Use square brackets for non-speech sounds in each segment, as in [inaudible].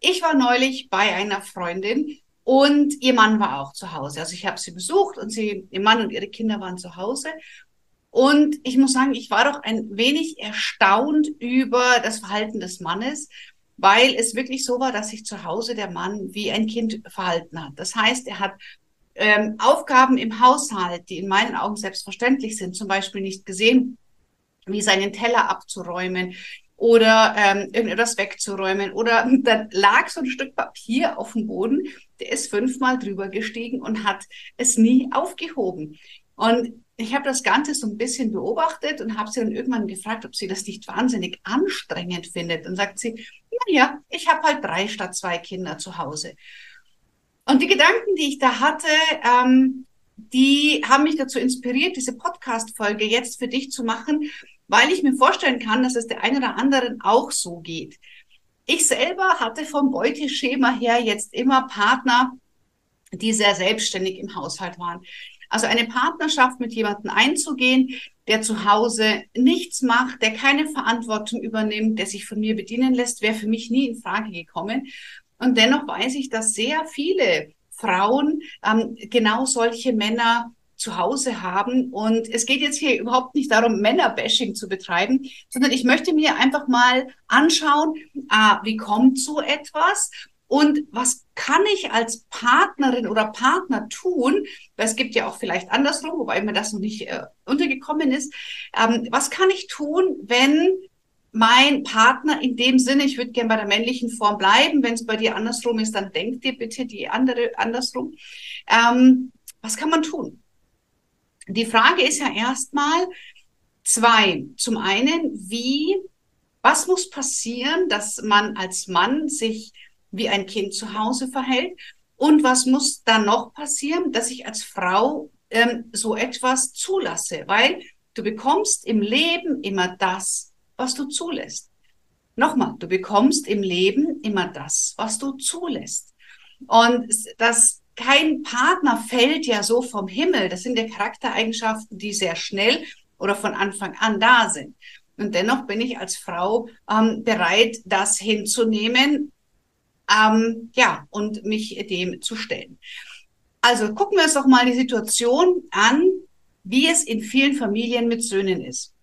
Ich war neulich bei einer Freundin und ihr Mann war auch zu Hause. Also ich habe sie besucht und sie, ihr Mann und ihre Kinder waren zu Hause. Und ich muss sagen, ich war doch ein wenig erstaunt über das Verhalten des Mannes, weil es wirklich so war, dass sich zu Hause der Mann wie ein Kind verhalten hat. Das heißt, er hat ähm, Aufgaben im Haushalt, die in meinen Augen selbstverständlich sind, zum Beispiel nicht gesehen, wie seinen Teller abzuräumen, oder ähm, irgendetwas wegzuräumen. Oder [laughs] dann lag so ein Stück Papier auf dem Boden, der ist fünfmal drüber gestiegen und hat es nie aufgehoben. Und ich habe das Ganze so ein bisschen beobachtet und habe sie dann irgendwann gefragt, ob sie das nicht wahnsinnig anstrengend findet. Und sagt sie, ja, ich habe halt drei statt zwei Kinder zu Hause. Und die Gedanken, die ich da hatte, ähm, die haben mich dazu inspiriert, diese Podcast-Folge jetzt für dich zu machen, weil ich mir vorstellen kann, dass es der einen oder anderen auch so geht. Ich selber hatte vom Beuteschema her jetzt immer Partner, die sehr selbstständig im Haushalt waren. Also eine Partnerschaft mit jemandem einzugehen, der zu Hause nichts macht, der keine Verantwortung übernimmt, der sich von mir bedienen lässt, wäre für mich nie in Frage gekommen. Und dennoch weiß ich, dass sehr viele Frauen ähm, genau solche Männer zu Hause haben. Und es geht jetzt hier überhaupt nicht darum, Männerbashing zu betreiben, sondern ich möchte mir einfach mal anschauen, ah, wie kommt so etwas und was kann ich als Partnerin oder Partner tun? Weil es gibt ja auch vielleicht andersrum, wobei mir das noch nicht äh, untergekommen ist. Ähm, was kann ich tun, wenn mein Partner in dem Sinne, ich würde gerne bei der männlichen Form bleiben, wenn es bei dir andersrum ist, dann denk dir bitte die andere andersrum. Ähm, was kann man tun? Die Frage ist ja erstmal zwei. Zum einen, wie, was muss passieren, dass man als Mann sich wie ein Kind zu Hause verhält? Und was muss dann noch passieren, dass ich als Frau ähm, so etwas zulasse? Weil du bekommst im Leben immer das, was du zulässt. Nochmal, du bekommst im Leben immer das, was du zulässt. Und das kein Partner fällt ja so vom Himmel. Das sind ja Charaktereigenschaften, die sehr schnell oder von Anfang an da sind. Und dennoch bin ich als Frau ähm, bereit, das hinzunehmen, ähm, ja, und mich dem zu stellen. Also gucken wir uns doch mal die Situation an, wie es in vielen Familien mit Söhnen ist.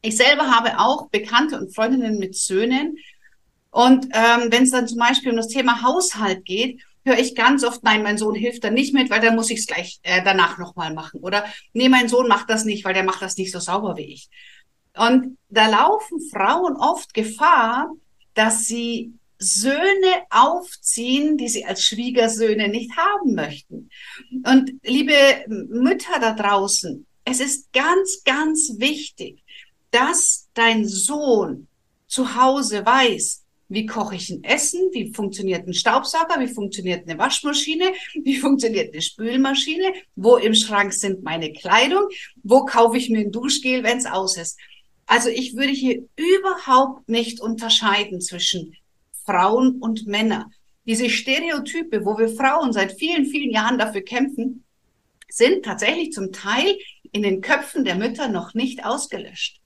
Ich selber habe auch Bekannte und Freundinnen mit Söhnen. Und ähm, wenn es dann zum Beispiel um das Thema Haushalt geht, höre ich ganz oft, nein, mein Sohn hilft da nicht mit, weil dann muss ich es gleich äh, danach nochmal machen. Oder nee, mein Sohn macht das nicht, weil der macht das nicht so sauber wie ich. Und da laufen Frauen oft Gefahr, dass sie Söhne aufziehen, die sie als Schwiegersöhne nicht haben möchten. Und liebe Mütter da draußen, es ist ganz, ganz wichtig, dass dein Sohn zu Hause weiß, wie koche ich ein Essen? Wie funktioniert ein Staubsauger? Wie funktioniert eine Waschmaschine? Wie funktioniert eine Spülmaschine? Wo im Schrank sind meine Kleidung? Wo kaufe ich mir ein Duschgel, wenn es aus ist? Also ich würde hier überhaupt nicht unterscheiden zwischen Frauen und Männern. Diese Stereotype, wo wir Frauen seit vielen, vielen Jahren dafür kämpfen, sind tatsächlich zum Teil in den Köpfen der Mütter noch nicht ausgelöscht.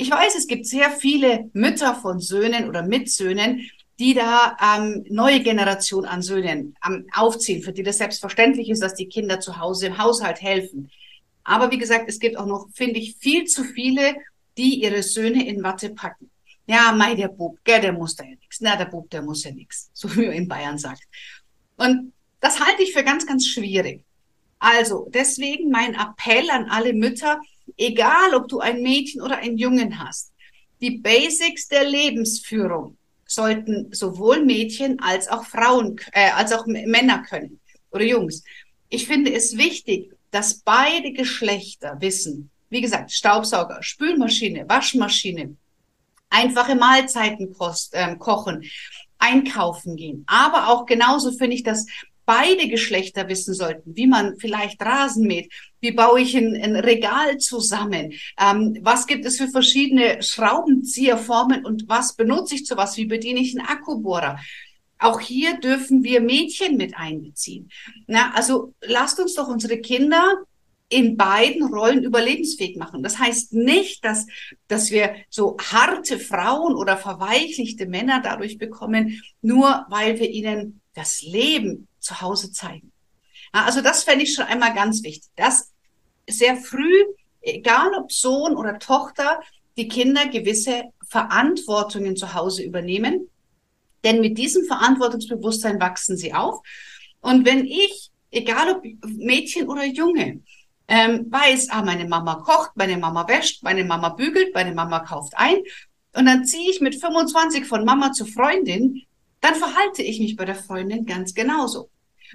Ich weiß, es gibt sehr viele Mütter von Söhnen oder mit Söhnen, die da ähm, neue Generation an Söhnen ähm, aufziehen, für die das selbstverständlich ist, dass die Kinder zu Hause im Haushalt helfen. Aber wie gesagt, es gibt auch noch, finde ich, viel zu viele, die ihre Söhne in Watte packen. Ja, mei, der Bub, gell, der muss da ja nichts. Na, der Bub, der muss ja nichts, so wie man in Bayern sagt. Und das halte ich für ganz, ganz schwierig. Also, deswegen mein Appell an alle Mütter, egal ob du ein Mädchen oder einen Jungen hast, die Basics der Lebensführung sollten sowohl Mädchen als auch Frauen, äh, als auch Männer können oder Jungs. Ich finde es wichtig, dass beide Geschlechter wissen, wie gesagt, Staubsauger, Spülmaschine, Waschmaschine, einfache Mahlzeiten kost, äh, kochen, einkaufen gehen. Aber auch genauso finde ich, dass beide Geschlechter wissen sollten, wie man vielleicht Rasen mäht, wie baue ich ein, ein Regal zusammen, ähm, was gibt es für verschiedene Schraubenzieherformen und was benutze ich zu was, wie bediene ich einen Akkubohrer. Auch hier dürfen wir Mädchen mit einbeziehen. Na, also lasst uns doch unsere Kinder in beiden Rollen überlebensfähig machen. Das heißt nicht, dass, dass wir so harte Frauen oder verweichlichte Männer dadurch bekommen, nur weil wir ihnen das Leben zu Hause zeigen. Also das fände ich schon einmal ganz wichtig, dass sehr früh, egal ob Sohn oder Tochter, die Kinder gewisse Verantwortungen zu Hause übernehmen. Denn mit diesem Verantwortungsbewusstsein wachsen sie auf. Und wenn ich, egal ob Mädchen oder Junge, ähm, weiß, ah, meine Mama kocht, meine Mama wäscht, meine Mama bügelt, meine Mama kauft ein, und dann ziehe ich mit 25 von Mama zu Freundin, dann verhalte ich mich bei der Freundin ganz genauso.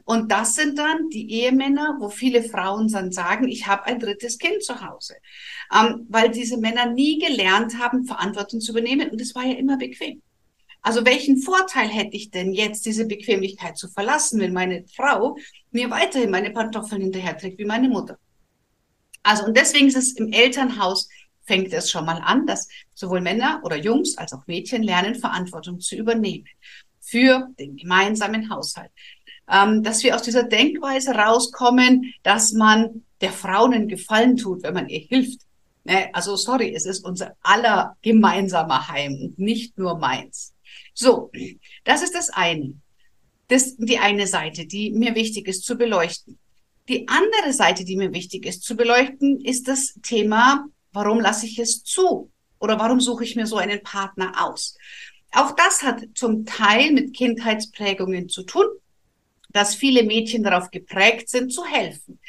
Und das sind dann die Ehemänner, wo viele Frauen dann sagen, ich habe ein drittes Kind zu Hause, ähm, weil diese Männer nie gelernt haben, Verantwortung zu übernehmen und es war ja immer bequem. Also welchen Vorteil hätte ich denn jetzt, diese Bequemlichkeit zu verlassen, wenn meine Frau mir weiterhin meine Pantoffeln hinterher trägt wie meine Mutter? Also und deswegen ist es im Elternhaus fängt es schon mal an, dass sowohl Männer oder Jungs als auch Mädchen lernen, Verantwortung zu übernehmen für den gemeinsamen Haushalt. Ähm, dass wir aus dieser Denkweise rauskommen, dass man der Frau einen Gefallen tut, wenn man ihr hilft. Ne? Also sorry, es ist unser aller gemeinsamer Heim und nicht nur meins. So, das ist das eine. Das die eine Seite, die mir wichtig ist zu beleuchten. Die andere Seite, die mir wichtig ist zu beleuchten, ist das Thema, warum lasse ich es zu? Oder warum suche ich mir so einen Partner aus? Auch das hat zum Teil mit Kindheitsprägungen zu tun, dass viele Mädchen darauf geprägt sind, zu helfen,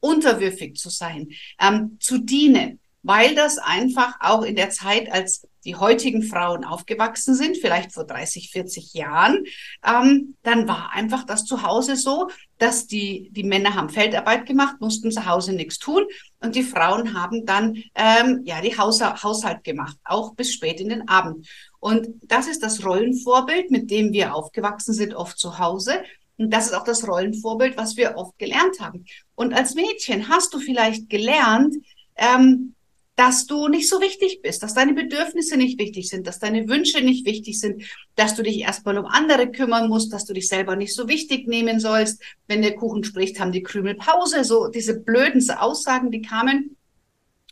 unterwürfig zu sein, ähm, zu dienen, weil das einfach auch in der Zeit, als die heutigen Frauen aufgewachsen sind, vielleicht vor 30, 40 Jahren, ähm, dann war einfach das zu Hause so, dass die, die Männer haben Feldarbeit gemacht, mussten zu Hause nichts tun und die Frauen haben dann ähm, ja die Haus Haushalt gemacht, auch bis spät in den Abend. Und das ist das Rollenvorbild, mit dem wir aufgewachsen sind, oft zu Hause. Und das ist auch das Rollenvorbild, was wir oft gelernt haben. Und als Mädchen hast du vielleicht gelernt, ähm, dass du nicht so wichtig bist, dass deine Bedürfnisse nicht wichtig sind, dass deine Wünsche nicht wichtig sind, dass du dich erstmal um andere kümmern musst, dass du dich selber nicht so wichtig nehmen sollst. Wenn der Kuchen spricht, haben die Krümel Pause. So diese blöden Aussagen, die kamen.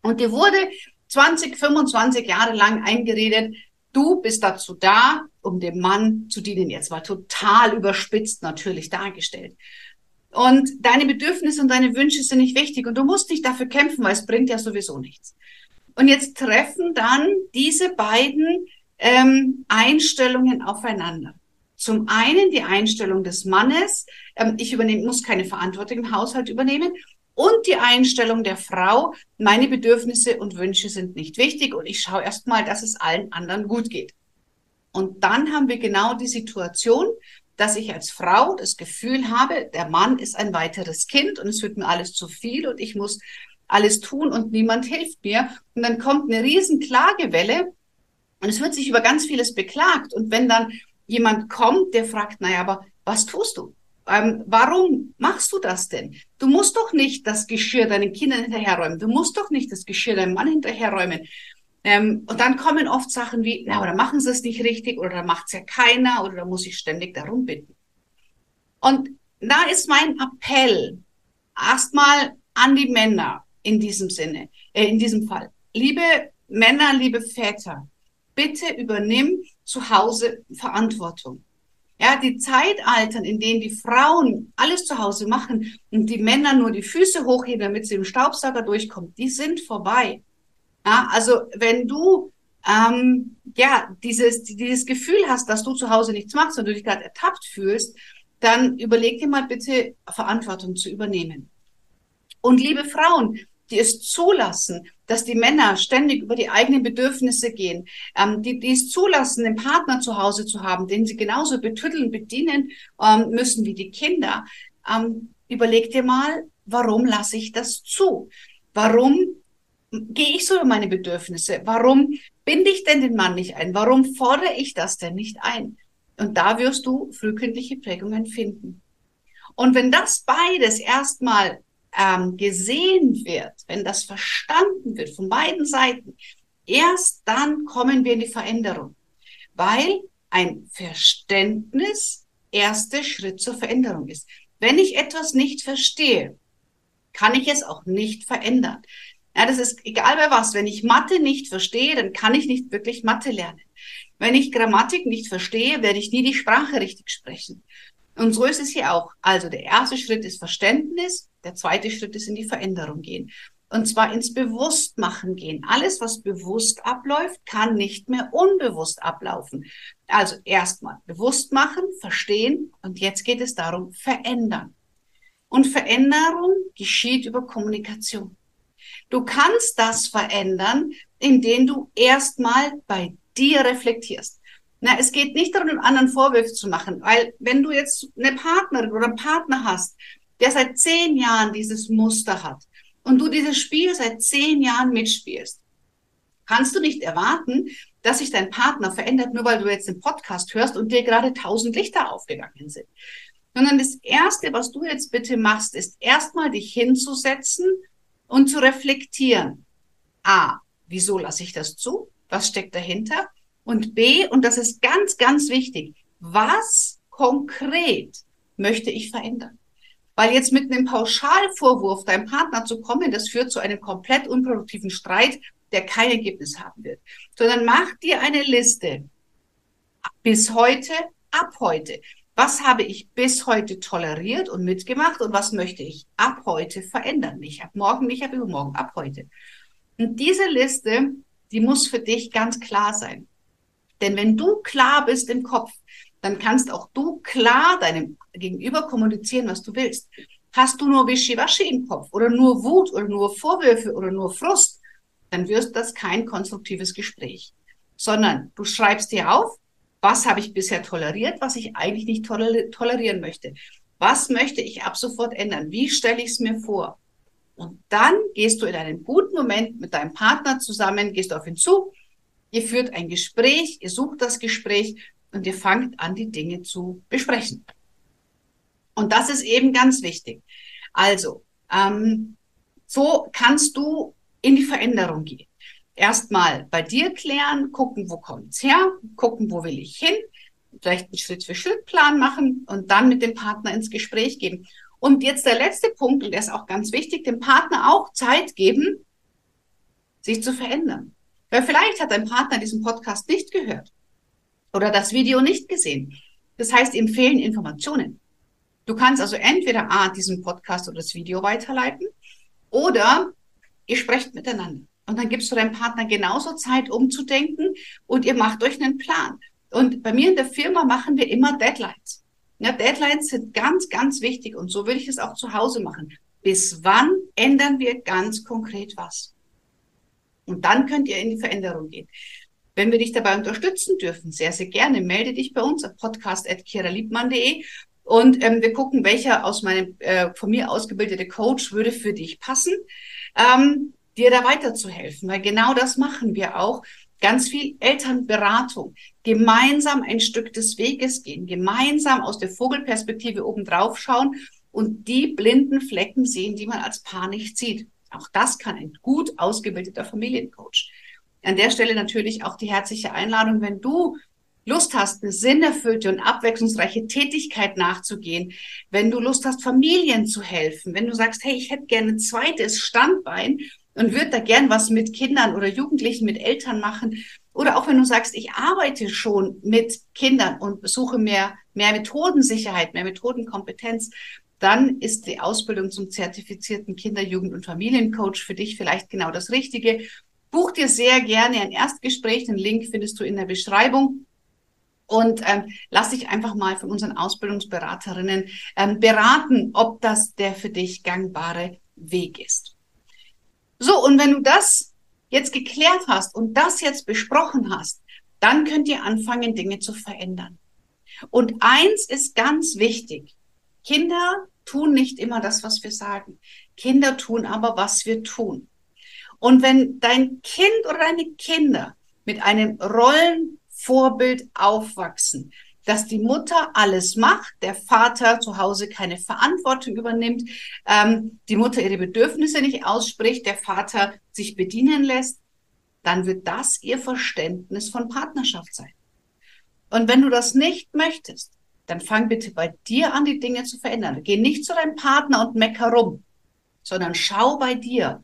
Und dir wurde 20, 25 Jahre lang eingeredet, du bist dazu da, um dem Mann zu dienen. Jetzt war total überspitzt natürlich dargestellt. Und deine Bedürfnisse und deine Wünsche sind nicht wichtig und du musst nicht dafür kämpfen, weil es bringt ja sowieso nichts. Und jetzt treffen dann diese beiden ähm, Einstellungen aufeinander. Zum einen die Einstellung des Mannes, ähm, ich übernehme, muss keine Verantwortung im Haushalt übernehmen. Und die Einstellung der Frau, meine Bedürfnisse und Wünsche sind nicht wichtig und ich schaue erst mal, dass es allen anderen gut geht. Und dann haben wir genau die Situation, dass ich als Frau das Gefühl habe, der Mann ist ein weiteres Kind und es wird mir alles zu viel und ich muss alles tun und niemand hilft mir. Und dann kommt eine riesen Klagewelle und es wird sich über ganz vieles beklagt. Und wenn dann jemand kommt, der fragt, naja, aber was tust du? Ähm, warum machst du das denn? Du musst doch nicht das Geschirr deinen Kindern hinterherräumen. Du musst doch nicht das Geschirr deinem Mann hinterherräumen. Ähm, und dann kommen oft Sachen wie, na, oder machen sie es nicht richtig, oder da macht es ja keiner, oder da muss ich ständig darum bitten. Und da ist mein Appell erstmal an die Männer in diesem Sinne, äh, in diesem Fall. Liebe Männer, liebe Väter, bitte übernimm zu Hause Verantwortung. Ja, die Zeitaltern, in denen die Frauen alles zu Hause machen und die Männer nur die Füße hochheben, damit sie im Staubsauger durchkommen, die sind vorbei. Ja, also wenn du ähm, ja dieses dieses Gefühl hast, dass du zu Hause nichts machst und du dich gerade ertappt fühlst, dann überleg dir mal bitte Verantwortung zu übernehmen. Und liebe Frauen, die es zulassen, dass die Männer ständig über die eigenen Bedürfnisse gehen, ähm, die, die es zulassen, einen Partner zu Hause zu haben, den sie genauso betütteln, bedienen ähm, müssen wie die Kinder. Ähm, überleg dir mal, warum lasse ich das zu? Warum gehe ich so über meine Bedürfnisse? Warum binde ich denn den Mann nicht ein? Warum fordere ich das denn nicht ein? Und da wirst du frühkindliche Prägungen finden. Und wenn das beides erstmal ähm, gesehen wird, wenn das verstanden wird von beiden Seiten, erst dann kommen wir in die Veränderung. Weil ein Verständnis erster Schritt zur Veränderung ist. Wenn ich etwas nicht verstehe, kann ich es auch nicht verändern. Ja, das ist egal bei was. Wenn ich Mathe nicht verstehe, dann kann ich nicht wirklich Mathe lernen. Wenn ich Grammatik nicht verstehe, werde ich nie die Sprache richtig sprechen. Und so ist es hier auch. Also der erste Schritt ist Verständnis, der zweite Schritt ist in die Veränderung gehen. Und zwar ins Bewusstmachen gehen. Alles, was bewusst abläuft, kann nicht mehr unbewusst ablaufen. Also erstmal bewusst machen, verstehen und jetzt geht es darum, verändern. Und Veränderung geschieht über Kommunikation. Du kannst das verändern, indem du erstmal bei dir reflektierst. Na, es geht nicht darum, anderen Vorwürfe zu machen, weil wenn du jetzt eine Partnerin oder einen Partner hast, der seit zehn Jahren dieses Muster hat und du dieses Spiel seit zehn Jahren mitspielst, kannst du nicht erwarten, dass sich dein Partner verändert, nur weil du jetzt den Podcast hörst und dir gerade tausend Lichter aufgegangen sind. Sondern das Erste, was du jetzt bitte machst, ist erstmal dich hinzusetzen und zu reflektieren. A, wieso lasse ich das zu? Was steckt dahinter? Und B, und das ist ganz, ganz wichtig, was konkret möchte ich verändern? Weil jetzt mit einem Pauschalvorwurf deinem Partner zu kommen, das führt zu einem komplett unproduktiven Streit, der kein Ergebnis haben wird. Sondern mach dir eine Liste. Bis heute, ab heute. Was habe ich bis heute toleriert und mitgemacht und was möchte ich ab heute verändern? Nicht ab morgen, nicht ab übermorgen, ab heute. Und diese Liste, die muss für dich ganz klar sein. Denn wenn du klar bist im Kopf, dann kannst auch du klar deinem Gegenüber kommunizieren, was du willst. Hast du nur Wischiwaschi im Kopf oder nur Wut oder nur Vorwürfe oder nur Frust, dann wirst das kein konstruktives Gespräch. Sondern du schreibst dir auf, was habe ich bisher toleriert, was ich eigentlich nicht tolerieren möchte. Was möchte ich ab sofort ändern? Wie stelle ich es mir vor? Und dann gehst du in einem guten Moment mit deinem Partner zusammen, gehst auf ihn zu, ihr führt ein Gespräch, ihr sucht das Gespräch und ihr fangt an, die Dinge zu besprechen. Und das ist eben ganz wichtig. Also, ähm, so kannst du in die Veränderung gehen erstmal bei dir klären, gucken, wo kommt's her, gucken, wo will ich hin, vielleicht einen Schritt-für-Schritt-Plan machen und dann mit dem Partner ins Gespräch gehen. Und jetzt der letzte Punkt, und der ist auch ganz wichtig, dem Partner auch Zeit geben, sich zu verändern. Weil vielleicht hat dein Partner diesen Podcast nicht gehört oder das Video nicht gesehen. Das heißt, ihm fehlen Informationen. Du kannst also entweder A, diesen Podcast oder das Video weiterleiten oder ihr sprecht miteinander. Und dann gibst du deinem Partner genauso Zeit, umzudenken und ihr macht euch einen Plan. Und bei mir in der Firma machen wir immer Deadlines. Ja, Deadlines sind ganz, ganz wichtig und so würde ich es auch zu Hause machen. Bis wann ändern wir ganz konkret was? Und dann könnt ihr in die Veränderung gehen. Wenn wir dich dabei unterstützen dürfen, sehr, sehr gerne, melde dich bei uns auf podcast.kiraliebmann.de und ähm, wir gucken, welcher aus meinem äh, von mir ausgebildete Coach würde für dich passen. Ähm, dir da weiterzuhelfen, weil genau das machen wir auch. Ganz viel Elternberatung, gemeinsam ein Stück des Weges gehen, gemeinsam aus der Vogelperspektive oben drauf schauen und die blinden Flecken sehen, die man als Paar nicht sieht. Auch das kann ein gut ausgebildeter Familiencoach. An der Stelle natürlich auch die herzliche Einladung, wenn du Lust hast, eine sinnerfüllte und abwechslungsreiche Tätigkeit nachzugehen, wenn du Lust hast, Familien zu helfen, wenn du sagst, hey, ich hätte gerne ein zweites Standbein und würde da gern was mit Kindern oder Jugendlichen, mit Eltern machen. Oder auch wenn du sagst, ich arbeite schon mit Kindern und suche mehr, mehr Methodensicherheit, mehr Methodenkompetenz, dann ist die Ausbildung zum zertifizierten Kinder-, Jugend- und Familiencoach für dich vielleicht genau das Richtige. Buch dir sehr gerne ein Erstgespräch. Den Link findest du in der Beschreibung. Und ähm, lass dich einfach mal von unseren Ausbildungsberaterinnen ähm, beraten, ob das der für dich gangbare Weg ist. So, und wenn du das jetzt geklärt hast und das jetzt besprochen hast, dann könnt ihr anfangen, Dinge zu verändern. Und eins ist ganz wichtig. Kinder tun nicht immer das, was wir sagen. Kinder tun aber, was wir tun. Und wenn dein Kind oder deine Kinder mit einem Rollenvorbild aufwachsen, dass die Mutter alles macht, der Vater zu Hause keine Verantwortung übernimmt, ähm, die Mutter ihre Bedürfnisse nicht ausspricht, der Vater sich bedienen lässt, dann wird das ihr Verständnis von Partnerschaft sein. Und wenn du das nicht möchtest, dann fang bitte bei dir an, die Dinge zu verändern. Geh nicht zu deinem Partner und mecker rum, sondern schau bei dir,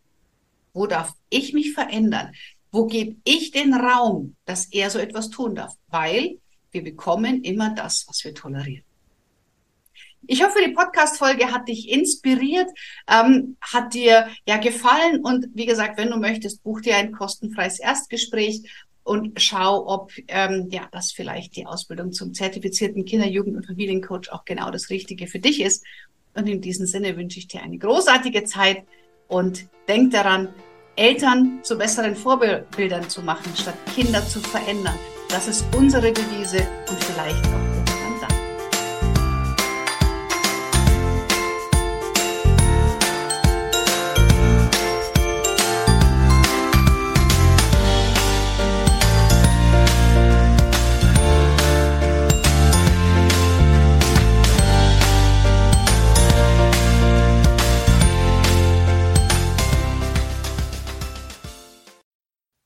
wo darf ich mich verändern? Wo gebe ich den Raum, dass er so etwas tun darf? Weil wir bekommen immer das, was wir tolerieren. Ich hoffe, die Podcast-Folge hat dich inspiriert, ähm, hat dir ja gefallen und wie gesagt, wenn du möchtest, buch dir ein kostenfreies Erstgespräch und schau, ob ähm, ja das vielleicht die Ausbildung zum zertifizierten Kinder-, Jugend- und Familiencoach auch genau das Richtige für dich ist. Und in diesem Sinne wünsche ich dir eine großartige Zeit und denk daran, Eltern zu besseren Vorbildern zu machen, statt Kinder zu verändern. Das ist unsere Devise und vielleicht auch